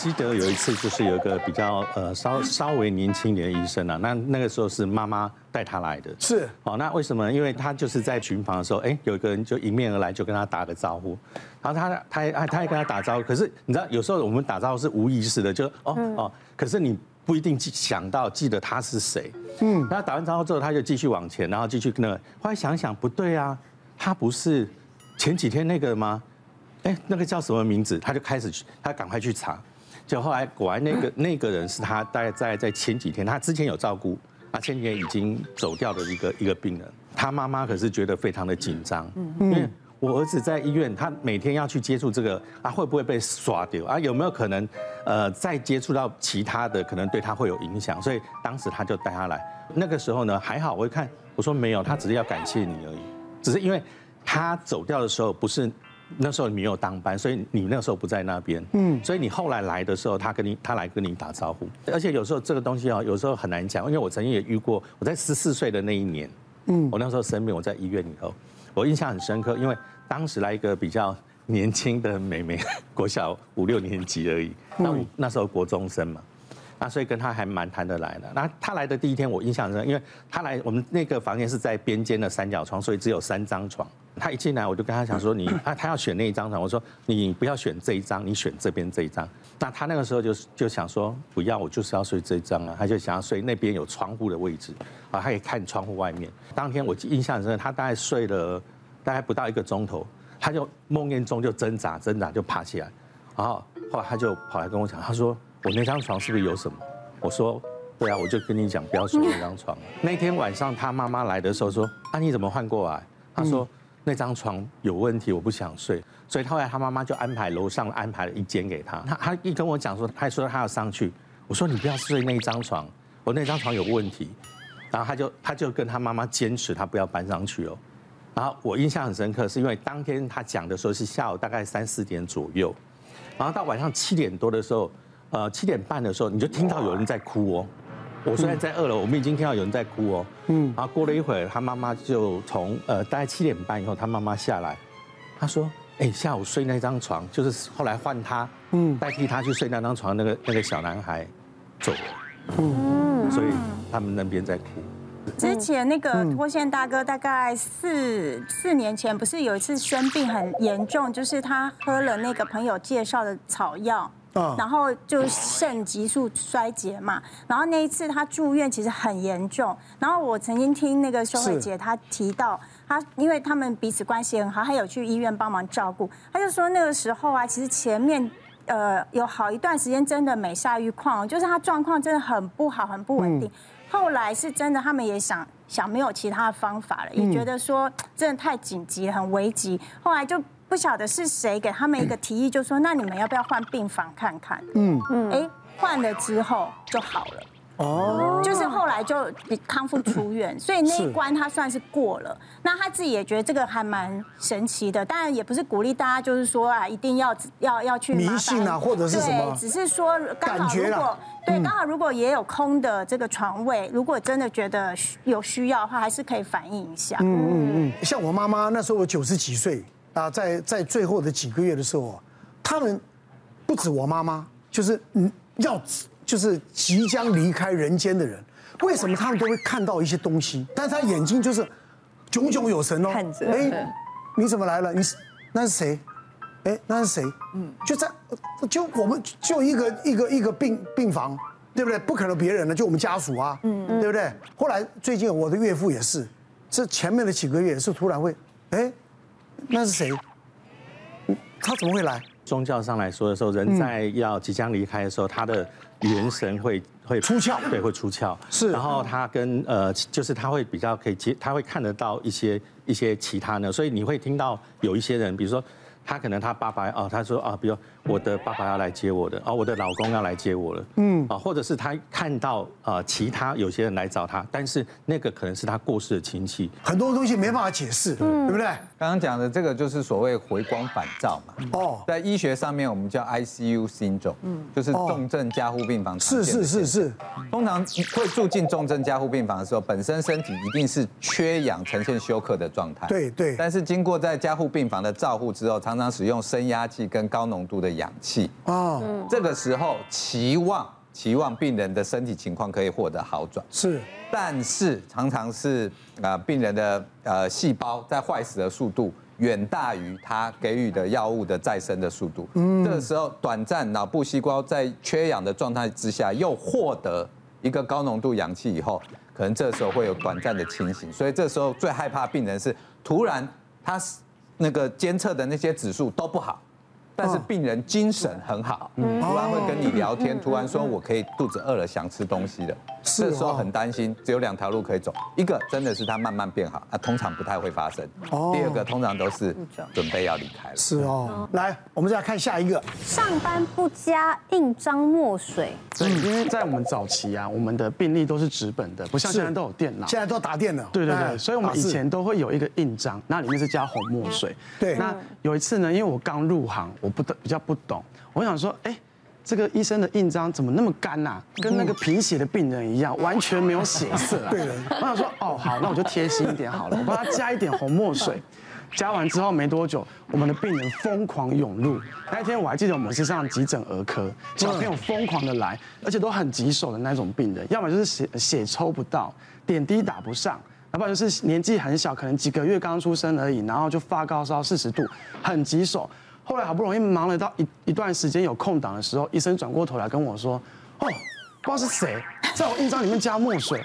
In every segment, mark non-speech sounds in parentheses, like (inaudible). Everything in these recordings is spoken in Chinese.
记得有一次，就是有一个比较呃稍稍微年轻一点的医生啊，那那个时候是妈妈带他来的。是。哦，那为什么？因为他就是在巡房的时候，哎，有一个人就迎面而来，就跟他打个招呼。然后他他他他也跟他打招呼，可是你知道，有时候我们打招呼是无意识的，就哦哦，可是你不一定记想到记得他是谁。嗯。然后打完招呼之后，他就继续往前，然后继续跟那个。后来想想不对啊，他不是前几天那个吗？哎，那个叫什么名字？他就开始去，他赶快去查。就后来果然那个 (coughs) 那个人是他大概在在前几天，他之前有照顾，啊前几天已经走掉的一个一个病人，他妈妈可是觉得非常的紧张，因为我儿子在医院，他每天要去接触这个啊，会不会被刷掉啊？有没有可能呃再接触到其他的，可能对他会有影响？所以当时他就带他来。那个时候呢还好，我一看我说没有，他只是要感谢你而已，只是因为他走掉的时候不是。那时候你没有当班，所以你那时候不在那边。嗯，所以你后来来的时候，他跟你他来跟你打招呼。而且有时候这个东西啊，有时候很难讲，因为我曾经也遇过。我在十四岁的那一年，嗯，我那时候生病，我在医院里头，我印象很深刻，因为当时来一个比较年轻的妹妹，国小五六年级而已，那我那时候国中生嘛。那所以跟他还蛮谈得来的。那他来的第一天，我印象深，因为他来我们那个房间是在边间的三角床，所以只有三张床。他一进来，我就跟他讲说：“你啊，他要选那一张床。”我说：“你不要选这一张，你选这边这一张。”那他那个时候就就想说：“不要，我就是要睡这一张啊。”他就想要睡那边有窗户的位置啊，他可以看窗户外面。当天我印象深，他大概睡了大概不到一个钟头，他就梦魇中就挣扎挣扎就爬起来，然后后来他就跑来跟我讲，他说。我那张床是不是有什么？我说，对啊，我就跟你讲，不要睡那张床。(laughs) 那天晚上他妈妈来的时候说，啊，你怎么换过来？他说那张床有问题，我不想睡。所以后来他妈妈就安排楼上安排了一间给他。他他一跟我讲说，他还说他要上去。我说你不要睡那张床，我那张床有问题。然后他就他就跟他妈妈坚持他不要搬上去哦。然后我印象很深刻，是因为当天他讲的时候是下午大概三四点左右，然后到晚上七点多的时候。呃，七点半的时候，你就听到有人在哭哦。我虽然在二楼，我们已经听到有人在哭哦。嗯。然后过了一会儿，他妈妈就从呃大概七点半以后，他妈妈下来，他说：“哎，下午睡那张床，就是后来换他，嗯，代替他去睡那张床那个那个小男孩走了。”嗯。所以他们那边在哭。之前那个脱线大哥大概四四年前，不是有一次生病很严重，就是他喝了那个朋友介绍的草药。然后就肾急速衰竭嘛，然后那一次他住院其实很严重，然后我曾经听那个修慧姐她提到，她因为他们彼此关系很好，还有去医院帮忙照顾，她就说那个时候啊，其实前面呃有好一段时间真的每下愈况，就是他状况真的很不好，很不稳定，后来是真的他们也想想没有其他的方法了，也觉得说真的太紧急，很危急，后来就。不晓得是谁给他们一个提议，就说那你们要不要换病房看看？嗯嗯，哎，换了之后就好了。哦，就是后来就康复出院，(coughs) 所以那一关他算是过了。那他自己也觉得这个还蛮神奇的，当然也不是鼓励大家就是说啊，一定要要要去迷信啊，或者是什么？对，只是说刚好如果对刚好如果也有空的这个床位，如果真的觉得有需要的话，还是可以反映一下。嗯嗯嗯，像我妈妈那时候我九十几岁。啊，在在最后的几个月的时候，他们不止我妈妈，就是嗯，要就是即将离开人间的人，为什么他们都会看到一些东西？但是他眼睛就是炯炯有神哦。看着哎，你怎么来了？你是那是谁？哎，那是谁？嗯，就在就我们就一个一个一个病病房，对不对？不可能别人了，就我们家属啊，嗯嗯，对不对？后来最近我的岳父也是，这前面的几个月是突然会，哎。那是谁？他怎么会来？宗教上来说的时候，人在要即将离开的时候，他的元神会会出窍，对，会出窍。是，然后他跟呃，就是他会比较可以接，他会看得到一些一些其他的，所以你会听到有一些人，比如说。他可能他爸爸啊，他说啊，比如我的爸爸要来接我的，哦，我的老公要来接我了，嗯，啊，或者是他看到啊，其他有些人来找他，但是那个可能是他过世的亲戚，很多东西没办法解释，对不对？刚刚讲的这个就是所谓回光返照嘛，哦，在医学上面我们叫 ICU syndrome，嗯，就是重症加护病房，是是是是，通常会住进重症加护病房的时候，本身身体一定是缺氧，呈现休克的状态，对对，但是经过在加护病房的照护之后，常常使用升压剂跟高浓度的的氧气。哦，这个时候期望期望病人的身体情况可以获得好转。是，但是常常是啊，病人的呃细胞在坏死的速度远大于他给予的药物的再生的速度。嗯，这个时候短暂脑部细胞在缺氧的状态之下又获得一个高浓度氧气以后，可能这时候会有短暂的清醒。所以这时候最害怕病人是突然他那个监测的那些指数都不好。但是病人精神很好，突然会跟你聊天，突然说我可以肚子饿了想吃东西了，这时候很担心，只有两条路可以走，一个真的是他慢慢变好，啊，通常不太会发生；第二个通常都是准。备要离开了。是哦，来，我们再来看下一个，上班不加印章墨水。对，因为在我们早期啊，我们的病历都是纸本的，不像现在都有电脑，现在都打电脑。对对对，所以我们以前都会有一个印章，那里面是加红墨水。对，那有一次呢，因为我刚入行，我。不比较不懂，我想说，哎，这个医生的印章怎么那么干呐？跟那个贫血的病人一样，完全没有血色。对，我想说，哦，好，那我就贴心一点好了，我帮他加一点红墨水。加完之后没多久，我们的病人疯狂涌入。那一天我还记得我们是上急诊儿科，小朋友疯狂的来，而且都很棘手的那种病人，要么就是血血抽不到，点滴打不上，要不然就是年纪很小，可能几个月刚出生而已，然后就发高烧四十度，很棘手。后来好不容易忙了到一一段时间有空档的时候，医生转过头来跟我说：“哦，不知道是谁 (laughs) 在我印章里面加墨水，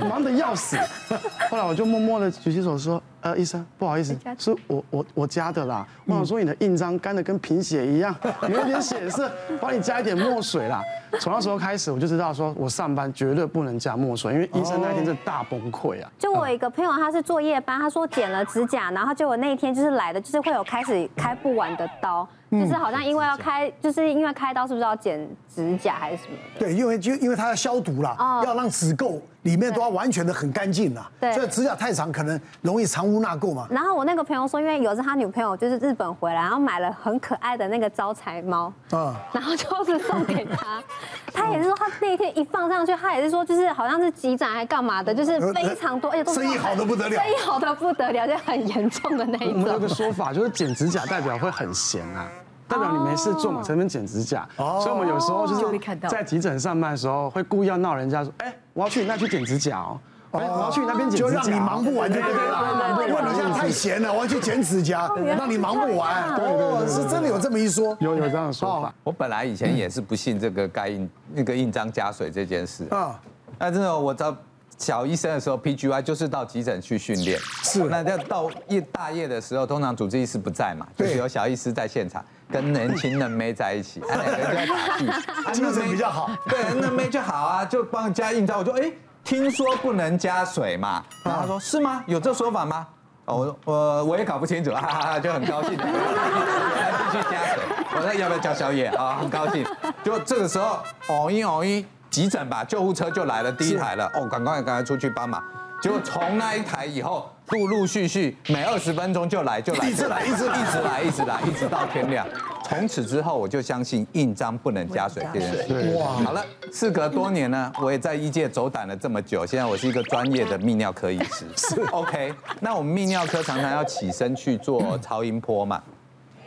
我忙得要死。(laughs) ”后来我就默默的举起手说。呃，医生，不好意思，是我我我加的啦。我想说你的印章干的跟贫血一样，(laughs) 有一点血色，帮你加一点墨水啦。从那时候开始，我就知道说我上班绝对不能加墨水，因为医生那天真的大崩溃啊。就我一个朋友，他是做夜班，他说剪了指甲，然后就我那一天就是来的，就是会有开始开不完的刀，就是好像因为要开，就是因为开刀是不是要剪指甲还是什么？对，因为就因为它要消毒啦，要让指垢里面都要完全的很干净啦。对，所以指甲太长可能容易藏。污纳垢嘛？然后我那个朋友说，因为有一次他女朋友就是日本回来，然后买了很可爱的那个招财猫，嗯，然后就是送给他。(laughs) 他也是说，他那一天一放上去，他也是说，就是好像是急诊还干嘛的，就是非常多，而且都生意好的不得了，生意好的不得了，就很严重的那一种。我们有个说法，就是剪指甲代表会很闲啊，代表你没事做嘛，才能剪指甲。所以我们有时候就是在急诊上班的时候，会故意要闹人家说，哎，我要去你那去剪指甲哦。我要去你那边剪指甲，就让你忙不完，对不对？因为你现在太闲了，我要去剪指甲，让你忙不完。对对对，是真的有这么一说，有有这样的说法。我本来以前也是不信这个盖印那个印章加水这件事啊。那真的，我到小医生的时候，PGY 就是到急诊去训练。是。那要到夜大夜的时候，通常主治医师不在嘛，就是有小医师在现场，跟年轻的妹在一起，(laughs) 两个人就在打屁。精神比较好。(laughs) 对，嫩妹就好啊，就帮加印章。我说，哎。听说不能加水嘛？然后他说是吗？有这说法吗？我我我也搞不清楚，哈哈，就很高兴的，(laughs) 继续加水。我说要不要叫宵夜啊？很高兴。就这个时候，哦一哦一，急诊吧，救护车就来了，第一台了。哦，赶快赶快出去帮忙。结果从那一台以后，陆陆续续每二十分钟就来就来，一直来一直一直来一直来，一直到天亮。从此之后，我就相信印章不能加水这件事。哇，好了，事隔多年呢，(laughs) 我也在医界走胆了这么久，现在我是一个专业的泌尿科医师。(laughs) 是 OK，那我们泌尿科常常要起身去做超音波嘛，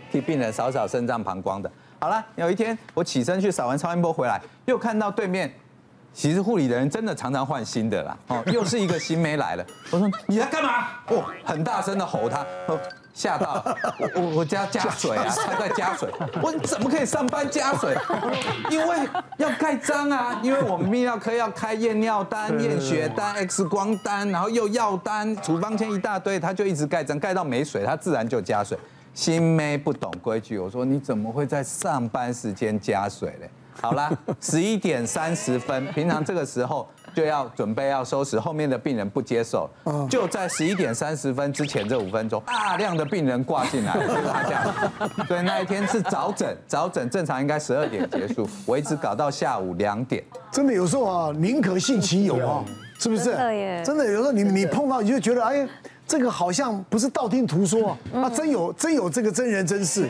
替病人扫扫肾脏、膀胱的。好了，有一天我起身去扫完超音波回来，又看到对面，其实护理的人真的常常换新的啦。(laughs) 哦，又是一个新妹来了。我说你在干嘛？哦，很大声的吼他。吓到我，我我家加水啊，(laughs) 他在加水。(laughs) 我怎么可以上班加水？因为要盖章啊，因为我们泌尿科要开验尿单、验血单、X 光单，然后又药单、处方签一大堆，他就一直盖章，盖到没水，他自然就加水。新妹不懂规矩，我说你怎么会在上班时间加水嘞？好啦，十一点三十分，平常这个时候。就要准备要收拾，后面的病人不接受，就在十一点三十分之前这五分钟，大量的病人挂进来，就是他这样。所以那一天是早诊，早诊正常应该十二点结束，我一直搞到下午两点。真的有时候啊，宁可信其有啊，是不是？真的耶。真的有时候你你碰到你就觉得，哎，这个好像不是道听途说啊，真有真有这个真人真事。